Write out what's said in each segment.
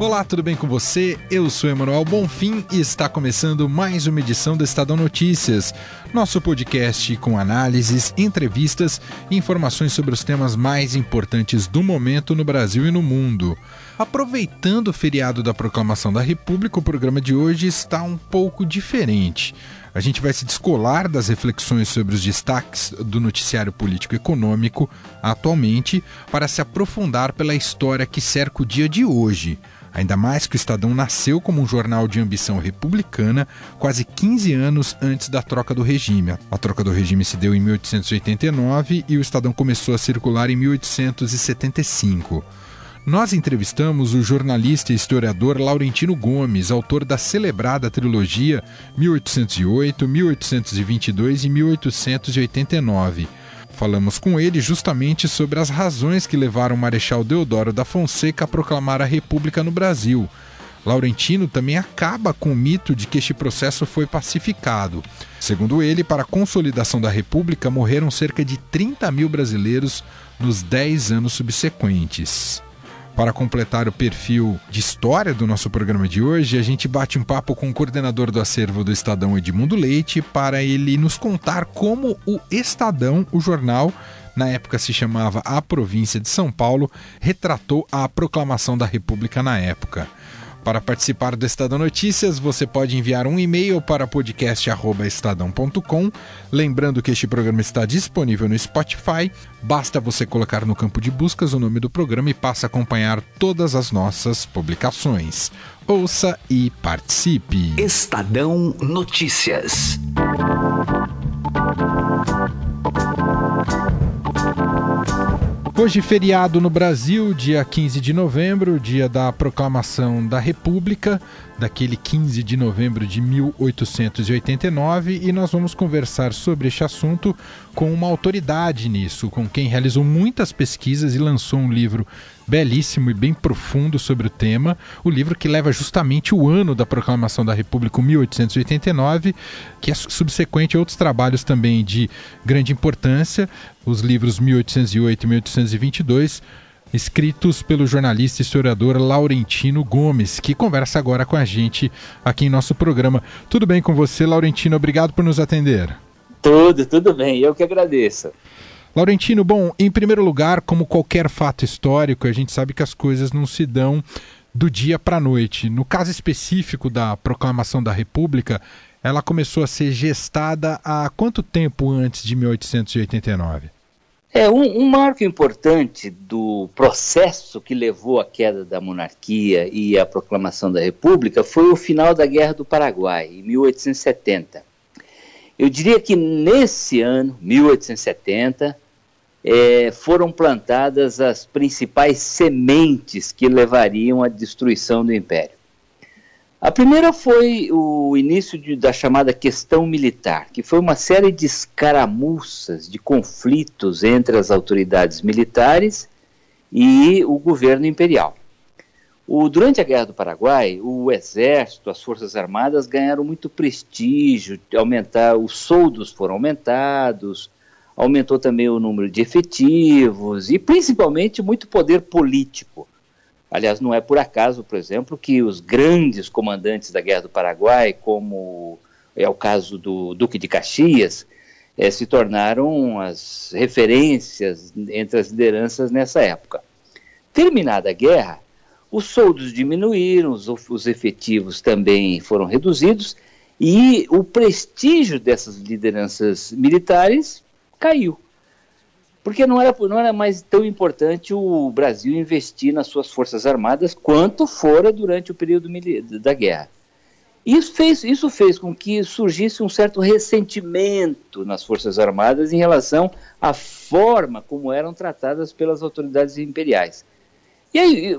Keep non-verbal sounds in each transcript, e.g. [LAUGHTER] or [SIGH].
Olá, tudo bem com você? Eu sou Emanuel Bonfim e está começando mais uma edição do Estadão Notícias, nosso podcast com análises, entrevistas e informações sobre os temas mais importantes do momento no Brasil e no mundo. Aproveitando o feriado da Proclamação da República, o programa de hoje está um pouco diferente. A gente vai se descolar das reflexões sobre os destaques do noticiário político econômico atualmente para se aprofundar pela história que cerca o dia de hoje. Ainda mais que o Estadão nasceu como um jornal de ambição republicana quase 15 anos antes da troca do regime. A troca do regime se deu em 1889 e o Estadão começou a circular em 1875. Nós entrevistamos o jornalista e historiador Laurentino Gomes, autor da celebrada trilogia 1808, 1822 e 1889 Falamos com ele justamente sobre as razões que levaram o Marechal Deodoro da Fonseca a proclamar a República no Brasil. Laurentino também acaba com o mito de que este processo foi pacificado. Segundo ele, para a consolidação da República morreram cerca de 30 mil brasileiros nos 10 anos subsequentes. Para completar o perfil de história do nosso programa de hoje, a gente bate um papo com o coordenador do acervo do Estadão, Edmundo Leite, para ele nos contar como o Estadão, o jornal, na época se chamava A Província de São Paulo, retratou a proclamação da República na época. Para participar do Estadão Notícias, você pode enviar um e-mail para podcast@estadão.com. Lembrando que este programa está disponível no Spotify. Basta você colocar no campo de buscas o nome do programa e passa a acompanhar todas as nossas publicações. Ouça e participe. Estadão Notícias. Hoje, feriado no Brasil, dia 15 de novembro, dia da proclamação da República, daquele 15 de novembro de 1889, e nós vamos conversar sobre este assunto com uma autoridade nisso, com quem realizou muitas pesquisas e lançou um livro belíssimo e bem profundo sobre o tema, o livro que leva justamente o ano da proclamação da República, 1889, que é subsequente a outros trabalhos também de grande importância, os livros 1808 e 1822, escritos pelo jornalista e historiador Laurentino Gomes, que conversa agora com a gente aqui em nosso programa. Tudo bem com você, Laurentino? Obrigado por nos atender. Tudo, tudo bem. Eu que agradeço. Laurentino, bom, em primeiro lugar, como qualquer fato histórico, a gente sabe que as coisas não se dão do dia para a noite. No caso específico da proclamação da República, ela começou a ser gestada há quanto tempo antes de 1889? É, um, um, marco importante do processo que levou à queda da monarquia e à proclamação da República foi o final da Guerra do Paraguai, em 1870. Eu diria que nesse ano, 1870, é, foram plantadas as principais sementes que levariam à destruição do Império. A primeira foi o início de, da chamada questão militar, que foi uma série de escaramuças, de conflitos entre as autoridades militares e o governo imperial. O, durante a Guerra do Paraguai, o Exército, as Forças Armadas ganharam muito prestígio, aumentar, os soldos foram aumentados, aumentou também o número de efetivos e principalmente muito poder político. Aliás, não é por acaso, por exemplo, que os grandes comandantes da Guerra do Paraguai, como é o caso do Duque de Caxias, é, se tornaram as referências entre as lideranças nessa época. Terminada a guerra, os soldos diminuíram, os, os efetivos também foram reduzidos e o prestígio dessas lideranças militares caiu. Porque não era, não era mais tão importante o Brasil investir nas suas forças armadas quanto fora durante o período da guerra. Isso fez, isso fez com que surgisse um certo ressentimento nas Forças Armadas em relação à forma como eram tratadas pelas autoridades imperiais. E aí,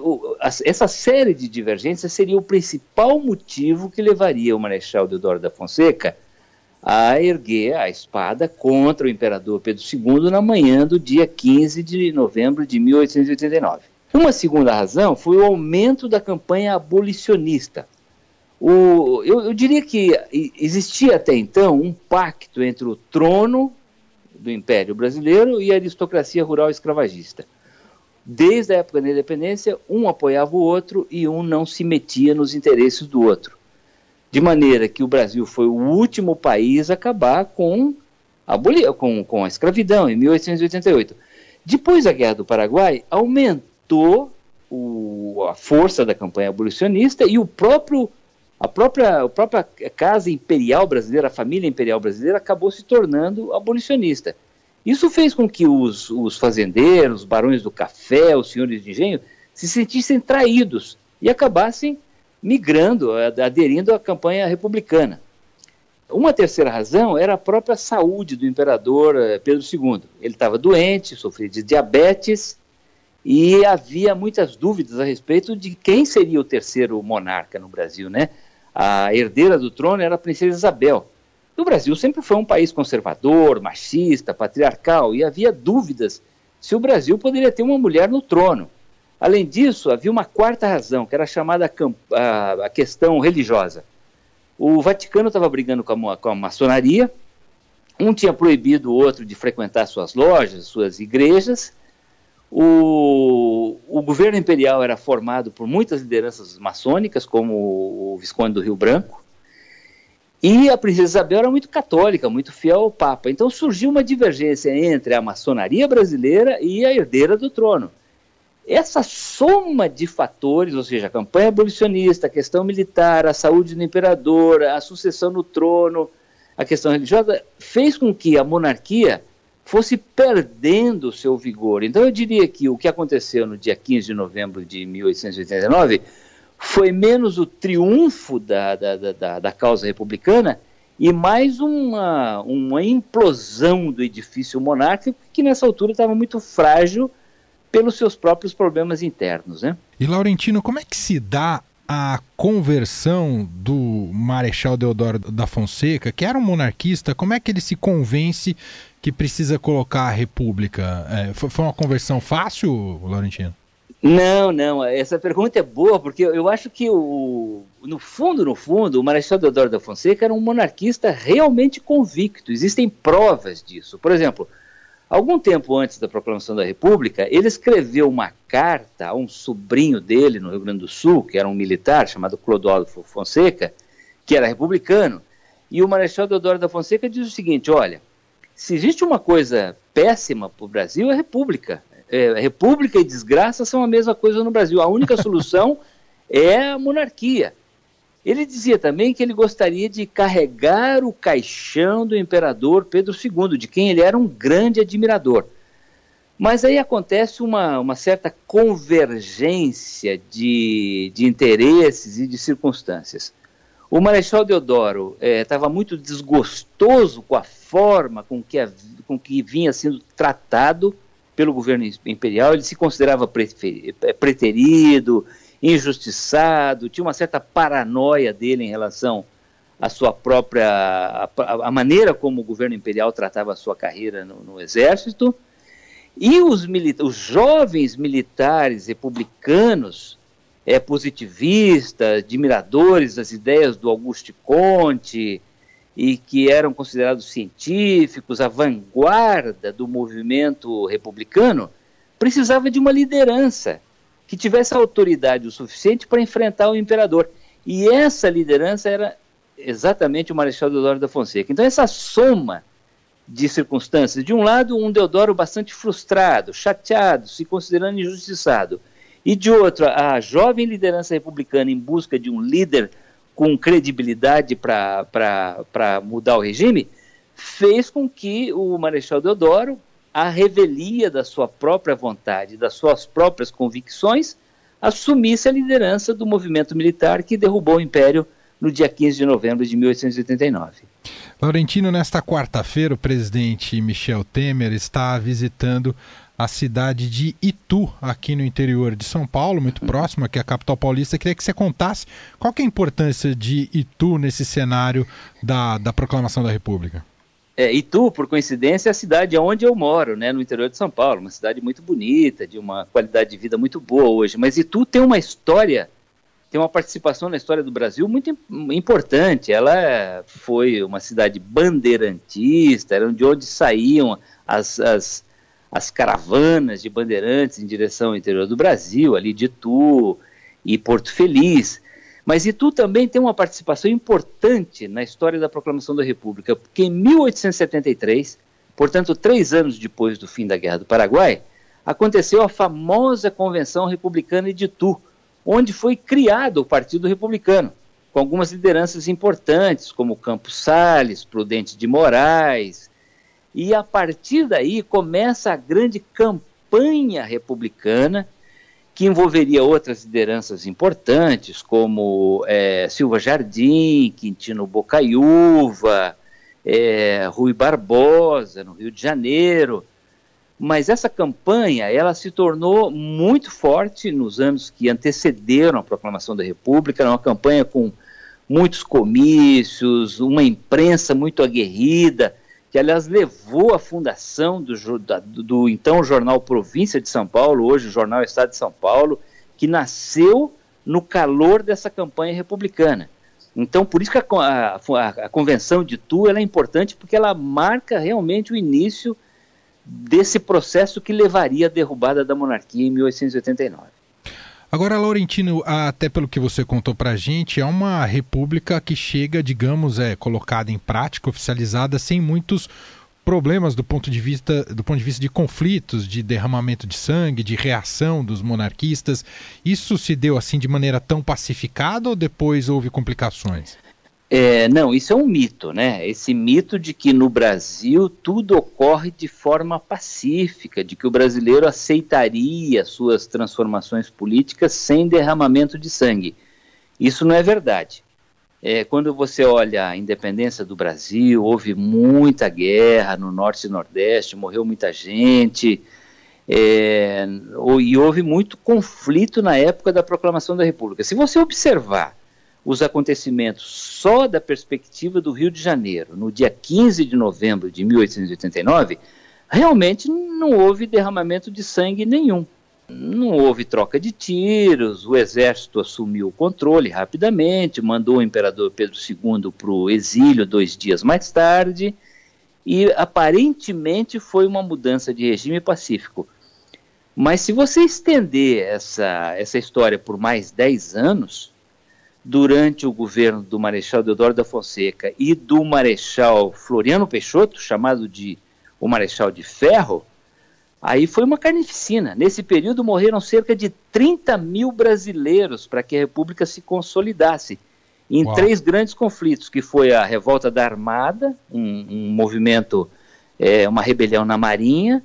essa série de divergências seria o principal motivo que levaria o Marechal Deodoro da Fonseca a erguer a espada contra o imperador Pedro II na manhã do dia 15 de novembro de 1889. Uma segunda razão foi o aumento da campanha abolicionista. O, eu, eu diria que existia até então um pacto entre o trono do Império Brasileiro e a aristocracia rural escravagista. Desde a época da independência, um apoiava o outro e um não se metia nos interesses do outro. De maneira que o Brasil foi o último país a acabar com a, com, com a escravidão, em 1888. Depois da Guerra do Paraguai, aumentou o, a força da campanha abolicionista e o próprio, a, própria, a própria Casa Imperial Brasileira, a família imperial brasileira, acabou se tornando abolicionista. Isso fez com que os, os fazendeiros, os barões do café, os senhores de engenho, se sentissem traídos e acabassem migrando, aderindo à campanha republicana. Uma terceira razão era a própria saúde do imperador eh, Pedro II. Ele estava doente, sofria de diabetes e havia muitas dúvidas a respeito de quem seria o terceiro monarca no Brasil, né? A herdeira do trono era a princesa Isabel. O Brasil sempre foi um país conservador, machista, patriarcal e havia dúvidas se o Brasil poderia ter uma mulher no trono. Além disso, havia uma quarta razão, que era chamada a, questão religiosa. O Vaticano estava brigando com a, com a maçonaria, um tinha proibido o outro de frequentar suas lojas, suas igrejas. O, o, governo imperial era formado por muitas lideranças maçônicas, como o Visconde do Rio Branco, e a princesa Isabel era muito católica, muito fiel ao Papa. Então surgiu uma divergência entre a maçonaria brasileira e a herdeira do trono. Essa soma de fatores, ou seja, a campanha abolicionista, a questão militar, a saúde do imperador, a sucessão no trono, a questão religiosa, fez com que a monarquia fosse perdendo seu vigor. Então eu diria que o que aconteceu no dia 15 de novembro de 1889 foi menos o triunfo da, da, da, da causa republicana e mais uma, uma implosão do edifício monárquico que nessa altura estava muito frágil pelos seus próprios problemas internos. Né? E Laurentino, como é que se dá a conversão do Marechal Deodoro da Fonseca, que era um monarquista, como é que ele se convence que precisa colocar a República? É, foi uma conversão fácil, Laurentino? Não, não. Essa pergunta é boa porque eu acho que o, no fundo, no fundo, o Marechal Deodoro da Fonseca era um monarquista realmente convicto. Existem provas disso. Por exemplo, Algum tempo antes da proclamação da República, ele escreveu uma carta a um sobrinho dele no Rio Grande do Sul, que era um militar chamado Clodovil Fonseca, que era republicano. E o Marechal Deodoro da Fonseca diz o seguinte: olha, se existe uma coisa péssima para o Brasil, é a República. É, república e desgraça são a mesma coisa no Brasil. A única solução [LAUGHS] é a monarquia. Ele dizia também que ele gostaria de carregar o caixão do imperador Pedro II, de quem ele era um grande admirador. Mas aí acontece uma, uma certa convergência de, de interesses e de circunstâncias. O Marechal Deodoro estava eh, muito desgostoso com a forma com que, a, com que vinha sendo tratado pelo governo imperial, ele se considerava preterido, injustiçado, tinha uma certa paranoia dele em relação à sua própria. a maneira como o governo imperial tratava a sua carreira no, no exército. E os, os jovens militares republicanos, é, positivistas, admiradores das ideias do Auguste Conte, e que eram considerados científicos, a vanguarda do movimento republicano, precisava de uma liderança que tivesse autoridade o suficiente para enfrentar o imperador. E essa liderança era exatamente o Marechal Deodoro da Fonseca. Então, essa soma de circunstâncias, de um lado, um Deodoro bastante frustrado, chateado, se considerando injustiçado, e de outro, a jovem liderança republicana em busca de um líder com credibilidade para mudar o regime, fez com que o Marechal Deodoro a revelia da sua própria vontade, das suas próprias convicções, assumisse a liderança do movimento militar que derrubou o Império no dia 15 de novembro de 1889. Laurentino, nesta quarta-feira, o presidente Michel Temer está visitando a cidade de Itu, aqui no interior de São Paulo, muito próximo aqui à capital paulista. Queria que você contasse qual é a importância de Itu nesse cenário da, da proclamação da República. É, Itu, por coincidência, é a cidade onde eu moro, né, no interior de São Paulo, uma cidade muito bonita, de uma qualidade de vida muito boa hoje. Mas Itu tem uma história, tem uma participação na história do Brasil muito importante. Ela foi uma cidade bandeirantista, era de onde saíam as, as, as caravanas de bandeirantes em direção ao interior do Brasil, ali de Itu e Porto Feliz. Mas Itu também tem uma participação importante na história da proclamação da República, porque em 1873, portanto, três anos depois do fim da Guerra do Paraguai, aconteceu a famosa Convenção Republicana de Itu, onde foi criado o Partido Republicano, com algumas lideranças importantes, como Campos Salles, Prudente de Moraes, e a partir daí começa a grande campanha republicana que envolveria outras lideranças importantes, como é, Silva Jardim, Quintino Bocaiúva, é, Rui Barbosa, no Rio de Janeiro. Mas essa campanha ela se tornou muito forte nos anos que antecederam a proclamação da República. Era uma campanha com muitos comícios, uma imprensa muito aguerrida, que aliás levou à fundação do, da, do, então jornal Província de São Paulo, hoje o jornal Estado de São Paulo, que nasceu no calor dessa campanha republicana. Então, por isso que a, a, a Convenção de Tu é importante, porque ela marca realmente o início desse processo que levaria à derrubada da monarquia em 1889. Agora, Laurentino, até pelo que você contou para a gente, é uma república que chega, digamos, é colocada em prática, oficializada, sem muitos problemas do ponto de vista do ponto de vista de conflitos, de derramamento de sangue, de reação dos monarquistas. Isso se deu assim de maneira tão pacificada ou depois houve complicações? É, não, isso é um mito, né? Esse mito de que no Brasil tudo ocorre de forma pacífica, de que o brasileiro aceitaria suas transformações políticas sem derramamento de sangue. Isso não é verdade. É, quando você olha a independência do Brasil, houve muita guerra no Norte e Nordeste, morreu muita gente, é, e houve muito conflito na época da proclamação da República. Se você observar os acontecimentos só da perspectiva do Rio de Janeiro, no dia 15 de novembro de 1889, realmente não houve derramamento de sangue nenhum. Não houve troca de tiros, o exército assumiu o controle rapidamente, mandou o imperador Pedro II para o exílio dois dias mais tarde, e aparentemente foi uma mudança de regime pacífico. Mas se você estender essa, essa história por mais 10 anos, durante o governo do Marechal Deodoro da Fonseca e do Marechal Floriano Peixoto, chamado de o Marechal de Ferro, aí foi uma carnificina. Nesse período morreram cerca de 30 mil brasileiros para que a República se consolidasse em Uau. três grandes conflitos, que foi a revolta da Armada, um, um movimento, é, uma rebelião na Marinha,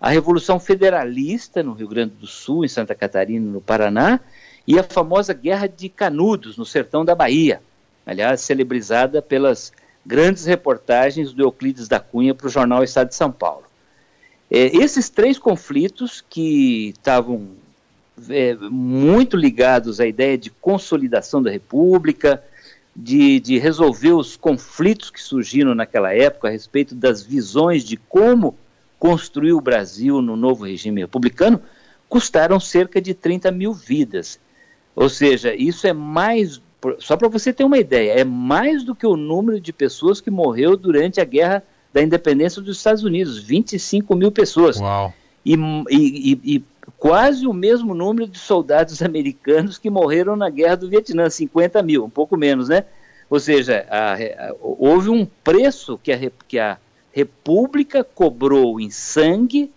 a Revolução Federalista no Rio Grande do Sul, em Santa Catarina, no Paraná, e a famosa Guerra de Canudos, no sertão da Bahia, aliás, celebrizada pelas grandes reportagens do Euclides da Cunha para o jornal Estado de São Paulo. É, esses três conflitos que estavam é, muito ligados à ideia de consolidação da República, de, de, resolver os conflitos que surgiram naquela época a respeito das visões de como construir o Brasil no novo regime republicano, custaram cerca de 30 mil vidas. Ou seja, isso é mais, só para você ter uma ideia, é mais do que o número de pessoas que morreu durante a guerra da independência dos Estados Unidos 25 mil pessoas. Uau. E, e, e, quase o mesmo número de soldados [LAUGHS] americanos que morreram na guerra do Vietnã 50 mil, um pouco menos, né? Ou seja, a, a, houve um preço que a, que a República cobrou em sangue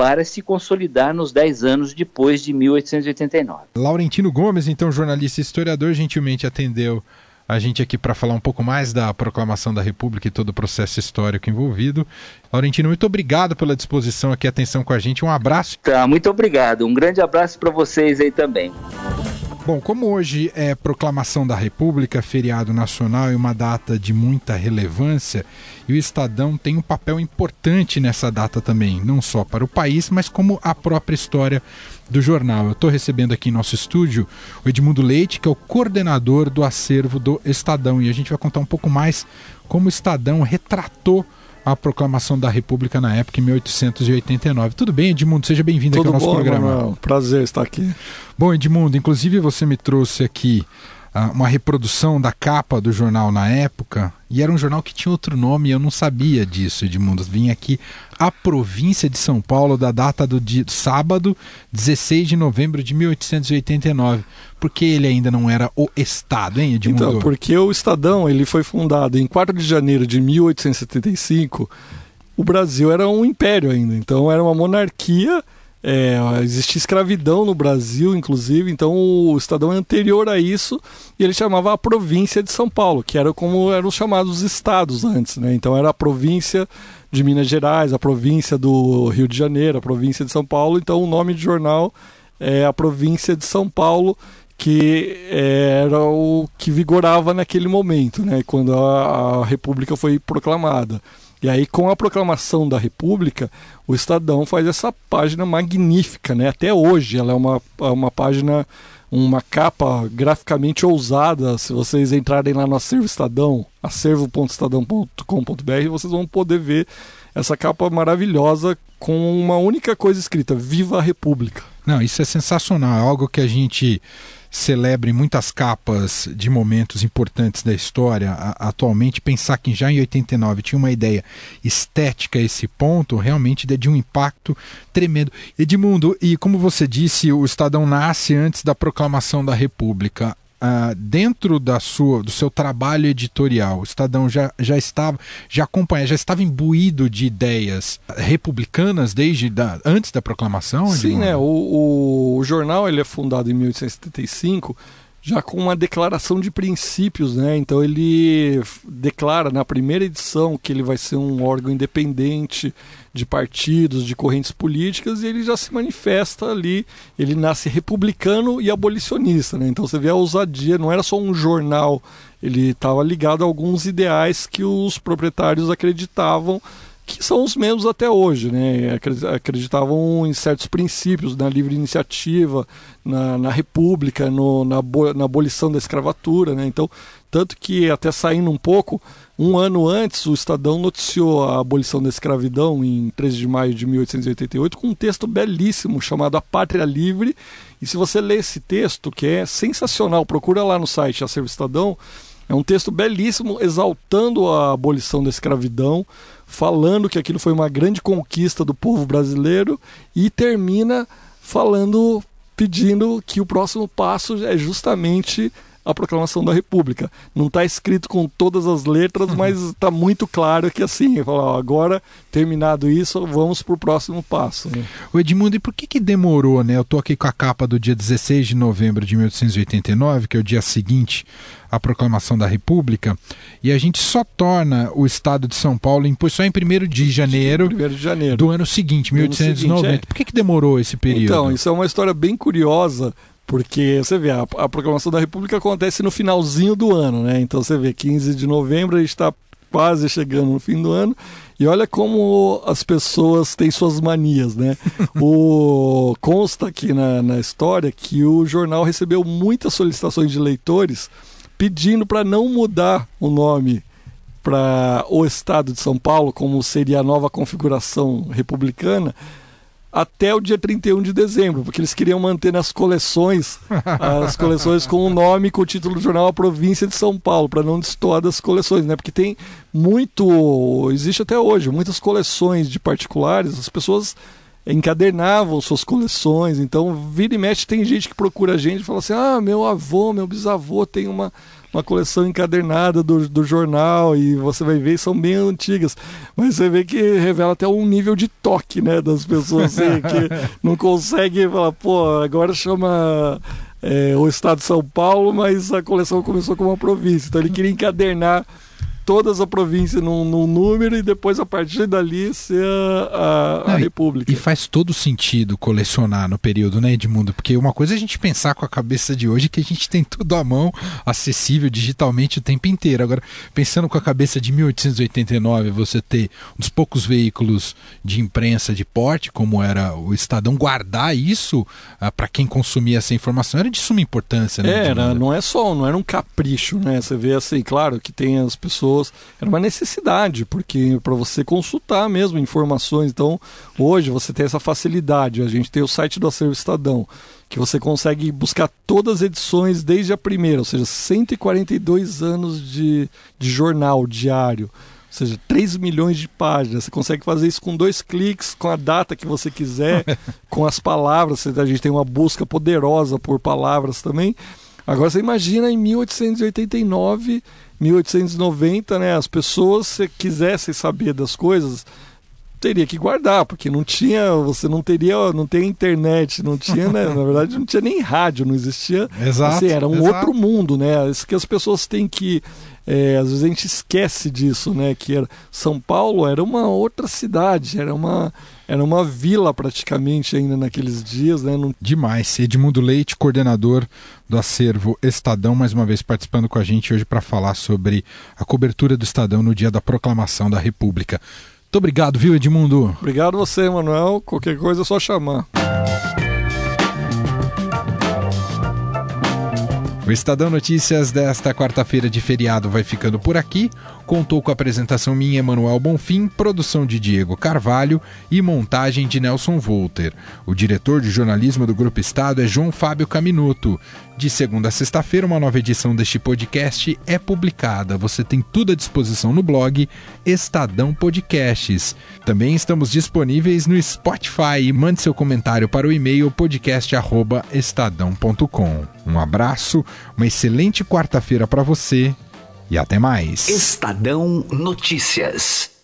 para se consolidar nos 10 anos depois de 1889. Laurentino Gomes, então jornalista e historiador, gentilmente atendeu a gente aqui para falar um pouco mais da proclamação da República e todo o processo histórico envolvido. Laurentino, muito obrigado pela disposição aqui, atenção com a gente. Um abraço. Tá, muito obrigado. Um grande abraço para vocês aí também. Bom, como hoje é proclamação da República, feriado nacional e uma data de muita relevância, e o Estadão tem um papel importante nessa data também, não só para o país, mas como a própria história do jornal. Eu estou recebendo aqui em nosso estúdio o Edmundo Leite, que é o coordenador do acervo do Estadão, e a gente vai contar um pouco mais como o Estadão retratou a proclamação da República na época, em 1889. Tudo bem, Edmundo? Seja bem-vindo aqui ao nosso bom, programa. Mano, prazer estar aqui. Bom, Edmundo, inclusive você me trouxe aqui uh, uma reprodução da capa do jornal na época, e era um jornal que tinha outro nome, eu não sabia disso, Edmundo. Vim aqui a província de São Paulo, da data do dia, sábado, 16 de novembro de 1889. Porque ele ainda não era o Estado, hein, Edmundo? Então, porque o Estadão ele foi fundado em 4 de janeiro de 1875. O Brasil era um império ainda, então era uma monarquia é, existia escravidão no Brasil, inclusive, então o Estadão é anterior a isso e ele chamava a província de São Paulo, que era como eram chamados estados antes, né? Então era a província de Minas Gerais, a província do Rio de Janeiro, a província de São Paulo. Então o nome de jornal é a província de São Paulo, que era o que vigorava naquele momento, né? Quando a, a República foi proclamada. E aí, com a proclamação da República, o Estadão faz essa página magnífica, né? Até hoje ela é uma, uma página, uma capa graficamente ousada. Se vocês entrarem lá no acervo Estadão, acervo.estadão.com.br, vocês vão poder ver essa capa maravilhosa com uma única coisa escrita: Viva a República. Não, isso é sensacional, é algo que a gente celebre muitas capas de momentos importantes da história atualmente, pensar que já em 89 tinha uma ideia estética a esse ponto, realmente de um impacto tremendo. Edmundo, e como você disse, o Estadão nasce antes da proclamação da República uh, dentro da sua, do seu trabalho editorial, o Estadão já, já estava, já acompanha, já estava imbuído de ideias republicanas desde da, antes da proclamação? Sim, né? O, o, o, jornal ele é fundado em 1875 já com uma declaração de princípios, né? Então ele declara na primeira edição que ele vai ser um órgão independente de partidos, de correntes políticas, e ele já se manifesta ali. Ele nasce republicano e abolicionista, né? Então você vê a ousadia, não era só um jornal, ele estava ligado a alguns ideais que os proprietários acreditavam que são os mesmos até hoje, né? Acreditavam em certos princípios, na livre iniciativa, na, na república, no, na, na abolição da escravatura, né? Então, tanto que até saindo um pouco, um ano antes, o Estadão noticiou a abolição da escravidão em 13 de maio de 1888 com um texto belíssimo chamado A Pátria Livre. E se você ler esse texto, que é sensacional, procura lá no site Acervo Estadão, é um texto belíssimo exaltando a abolição da escravidão, falando que aquilo foi uma grande conquista do povo brasileiro e termina falando, pedindo que o próximo passo é justamente a proclamação da República. Não está escrito com todas as letras, uhum. mas está muito claro que assim, fala, agora terminado isso, vamos para o próximo passo. Né? O Edmundo, e por que, que demorou, né? Eu estou aqui com a capa do dia 16 de novembro de 1889, que é o dia seguinte à proclamação da República, e a gente só torna o Estado de São Paulo em só em 1 de janeiro, de janeiro do ano seguinte, 1890. Seguinte, é. Por que, que demorou esse período? Então, isso é uma história bem curiosa, porque você vê, a, a, proclamação da República acontece no finalzinho do ano, né? Então você vê, 15 de novembro, a gente está quase chegando no fim do ano. E olha como as pessoas têm suas manias, né? [LAUGHS] o consta aqui na, na história que o jornal recebeu muitas solicitações de leitores pedindo para não mudar o nome para o Estado de São Paulo, como seria a nova configuração republicana, até o dia 31 de dezembro, porque eles queriam manter nas coleções as coleções com o nome com o título do jornal A Província de São Paulo, para não destoar das coleções, né? Porque tem muito, existe até hoje, muitas coleções de particulares, as pessoas encadernavam suas coleções, então vira e mexe tem gente que procura a gente e fala assim: "Ah, meu avô, meu bisavô tem uma uma coleção encadernada do, do jornal e você vai ver, são bem antigas. Mas você vê que revela até um nível de toque, né, das pessoas assim, que [LAUGHS] não consegue falar, pô, agora chama é, o estado de São Paulo, mas a coleção começou com uma província. Então ele queria encadernar todas a província num, num, número e depois a partir dali ser a, a, a República. E faz todo sentido colecionar no período, né, Edmundo? Porque uma coisa é a gente pensar com a cabeça de hoje que a gente tem tudo à mão, acessível digitalmente o tempo inteiro. Agora, pensando com a cabeça de 1889, você ter um dos poucos veículos de imprensa de porte, como era o Estadão, guardar isso ah, para quem consumia essa informação era de suma importância, né? Era, não é só, não era um capricho, né? Você vê assim, claro que tem as pessoas pessoas. Era uma necessidade, porque para você consultar mesmo informações. Então, hoje você tem essa facilidade. A gente tem o site do Acervo Estadão, que você consegue buscar todas as edições desde a primeira, ou seja, 142 anos de, de jornal diário. Ou seja, 3 milhões de páginas. Você consegue fazer isso com dois cliques, com a data que você quiser, [LAUGHS] com as palavras. A gente tem uma busca poderosa por palavras também. Agora você imagina em 1889, 1890, né? As pessoas, se quisessem saber das coisas, teria que guardar, porque não tinha, você não teria, não tem internet, não tinha, né, [LAUGHS] na verdade não tinha nem rádio, não existia. Exato. Assim, era um exato. outro mundo, né? Isso que as pessoas têm que é, às vezes a gente esquece disso, né? Que era, São Paulo era uma outra cidade, era uma, era uma vila praticamente ainda naqueles dias, né? Não... Demais. Edmundo Leite, coordenador do acervo Estadão, mais uma vez participando com a gente hoje para falar sobre a cobertura do Estadão no dia da proclamação da República. Muito obrigado, viu, Edmundo? Obrigado você, Manuel. Qualquer coisa é só chamar. O Estadão Notícias desta quarta-feira de feriado vai ficando por aqui. Contou com a apresentação minha, Emanuel Bonfim, produção de Diego Carvalho e montagem de Nelson Volter. O diretor de jornalismo do Grupo Estado é João Fábio Caminuto. De segunda a sexta-feira, uma nova edição deste podcast é publicada. Você tem tudo à disposição no blog Estadão Podcasts. Também estamos disponíveis no Spotify. Mande seu comentário para o e-mail podcast@estadão.com. Um abraço, uma excelente quarta-feira para você e até mais. Estadão Notícias.